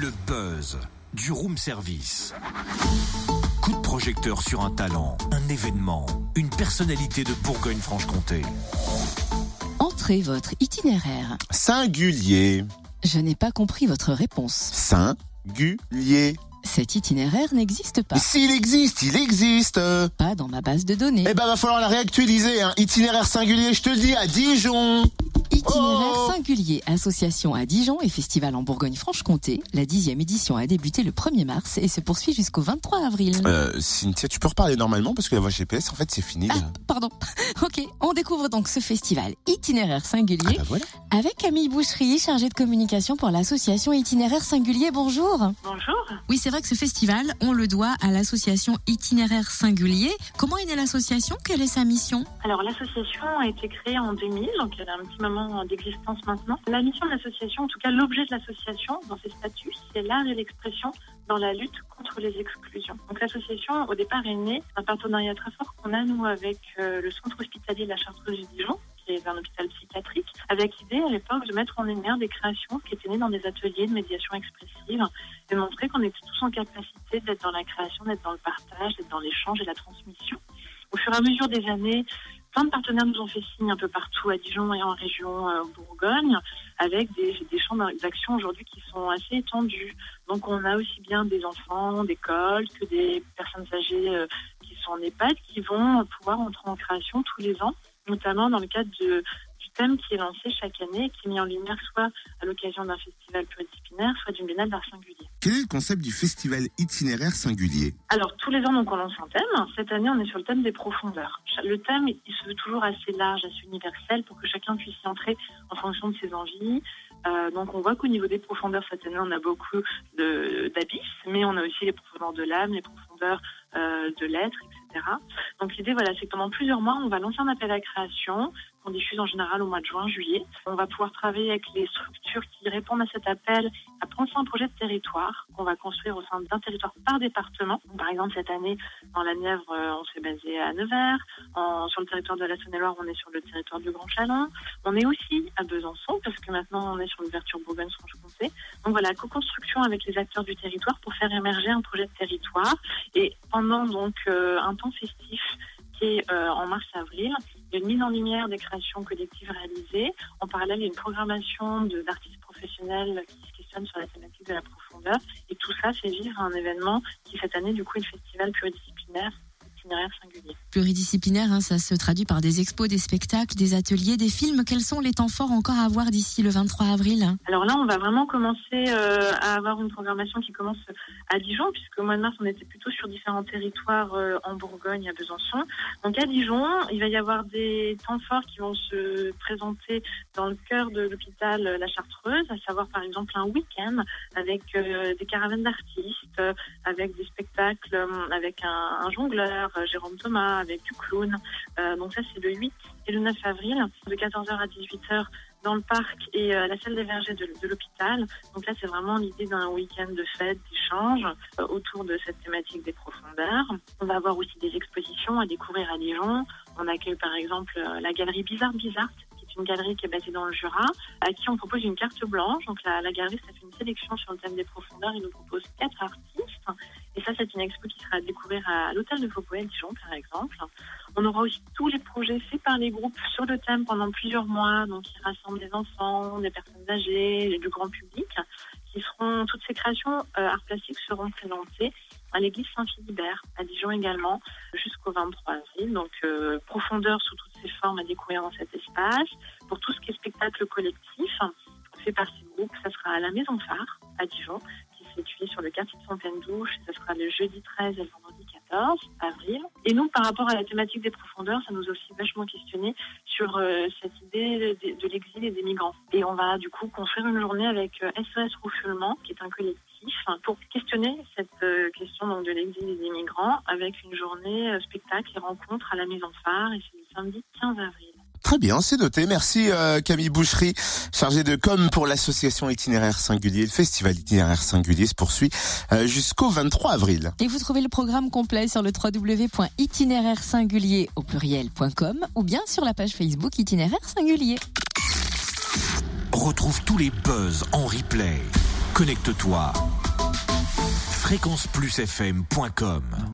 Le buzz du room service. Coup de projecteur sur un talent, un événement, une personnalité de Bourgogne-Franche-Comté. Entrez votre itinéraire. Singulier. Je n'ai pas compris votre réponse. Singulier. Cet itinéraire n'existe pas. S'il existe, il existe. Pas dans ma base de données. Eh ben, va falloir la réactualiser. Hein. Itinéraire singulier, je te le dis, à Dijon. Itinéraire Oh singulier, association à Dijon et festival en Bourgogne-Franche-Comté. La dixième édition a débuté le 1er mars et se poursuit jusqu'au 23 avril. Euh, Cynthia, tu peux reparler normalement parce que la voix GPS, en fait, c'est fini. Ah, pardon. Ok, on découvre donc ce festival itinéraire Ah singulier bah voilà. avec Camille Boucherie, chargée de communication pour l'association itinéraire singulier. Bonjour. Bonjour. Oui, c'est vrai que ce festival, on le doit à l'association itinéraire singulier. Comment est née l'association? Quelle est sa mission? Alors l'association a été créée en 2000, donc elle a un petit moment d'existence maintenant. La mission de l'association, en tout cas l'objet de l'association dans ses statuts, c'est l'art et l'expression dans la lutte contre les exclusions. Donc l'association, au départ, est née d'un partenariat très fort qu'on a, nous, avec euh, le centre hospitalier de la Chartreuse du Dijon, qui est un hôpital psychiatrique, avec l'idée à l'époque de mettre en lumière des créations qui étaient nées dans des ateliers de médiation expressive et montrer qu'on était tous en capacité d'être dans la création, d'être dans le partage, d'être dans l'échange et la transmission. Au fur et à mesure des années, plein de partenaires nous ont fait signe un peu partout à Dijon et en région euh, Bourgogne, avec des, des champs d'action aujourd'hui qui sont assez étendus. Donc on a aussi bien des enfants d'école que des personnes âgées euh, qui sont en EHPAD qui vont pouvoir entrer en création tous les ans, notamment dans le cadre de, thème qui est lancé chaque année et qui est mis en lumière soit à l'occasion d'un festival pluridisciplinaire, soit d'une biennale d'art singulier. Quel est le concept du festival itinéraire singulier? Alors, tous les ans, donc, on lance un thème. Cette année, on est sur le thème des profondeurs. Le thème, il se veut toujours assez large, assez universel pour que chacun puisse y entrer en fonction de ses envies. Euh, donc, on voit qu'au niveau des profondeurs, cette année, on a beaucoup d'abysses, mais on a aussi les profondeurs de l'âme, les profondeurs euh, de l'être, etc. Donc, l'idée, voilà, c'est que pendant plusieurs mois, on va lancer un appel à création qu'on diffuse en général au mois de juin, juillet. On va pouvoir travailler avec les structures qui répondent à cet appel à penser un projet de territoire qu'on va construire au sein d'un territoire par département. Par exemple, cette année, dans la Nièvre, euh, on s'est basé à Nevers. Sur le territoire de la Saône-et-Loire, on est sur le territoire du Grand Chalon. On est aussi à Besançon, parce que maintenant, on est sur l'ouverture Bourgogne-Franche-Comté. Donc voilà, co-construction avec les acteurs du territoire pour faire émerger un projet de territoire. Et pendant donc euh, un temps festif qui est euh, en mars-avril, il y a une mise en lumière des créations collectives réalisées. En parallèle, il y a une programmation d'artistes professionnels qui se questionnent sur la thématique de la profondeur. Et tout ça fait vivre un événement qui, cette année, du coup, est le festival pluridisciplinaire itinéraire singulier. Pluridisciplinaire, hein, ça se traduit par des expos, des spectacles, des ateliers, des films. Quels sont les temps forts encore à voir d'ici le 23 avril Alors là, on va vraiment commencer euh, à avoir une programmation qui commence à Dijon, puisque au mois de mars, on était plutôt sur différents territoires euh, en Bourgogne, à Besançon. Donc à Dijon, il va y avoir des temps forts qui vont se présenter dans le cœur de l'hôpital euh, La Chartreuse, à savoir par exemple un week-end avec euh, des caravanes d'artistes, avec des spectacles, avec un, un jongleur, Jérôme Thomas, avec du clown. Euh, donc ça, c'est le 8 et le 9 avril, de 14h à 18h dans le parc et euh, la salle des vergers de, l'hôpital. Donc là, c'est vraiment l'idée d'un week-end de fête, d'échange euh, autour de cette thématique des profondeurs. On va avoir aussi des expositions à découvrir à Dijon. On accueille par exemple euh, la galerie Bizarre Bizarre, qui est une galerie qui est basée dans le Jura, à qui on propose une carte blanche. Donc la, galerie, ça fait une sélection sur le thème des profondeurs. Il nous propose quatre artistes. Et ça, c'est une expo qui sera à découvrir à l'hôtel de Faubourg à Dijon, par exemple. On aura aussi tous les projets faits par les groupes sur le thème pendant plusieurs mois, donc qui rassemblent des enfants, des personnes âgées, du grand public, qui seront toutes ces créations euh, art plastique seront présentées à l'église Saint-Philibert à Dijon également jusqu'au 23 avril. Donc euh, profondeur sous toutes ses formes à découvrir dans cet espace. Pour tout ce qui est spectacle collectif fait par ces groupes, ça sera à la Maison Phare à Dijon sur le quartier de Fontaine-Douche. Ça sera le jeudi 13 et le vendredi 14 avril. Et nous, par rapport à la thématique des profondeurs, ça nous a aussi vachement questionné sur euh, cette idée de, l'exil et des migrants. Et on va du coup construire une journée avec euh, SOS Refoulement, qui est un collectif, pour questionner cette euh, question donc, de l'exil et des migrants avec une journée euh, spectacle et rencontre à la Maison Phare. Et c'est le samedi 15 avril. Très bien, c'est noté. Merci euh, Camille Boucherie, chargée de com pour l'association itinéraire singulier. Le festival itinéraire singulier se poursuit euh, jusqu'au 23 avril. Et vous trouvez le programme complet sur le www.itinéraire-singulier au pluriel.com ou bien sur la page Facebook Itinéraire Singulier. Retrouve tous les buzz en replay. Connecte-toi. fréquenceplusfm.com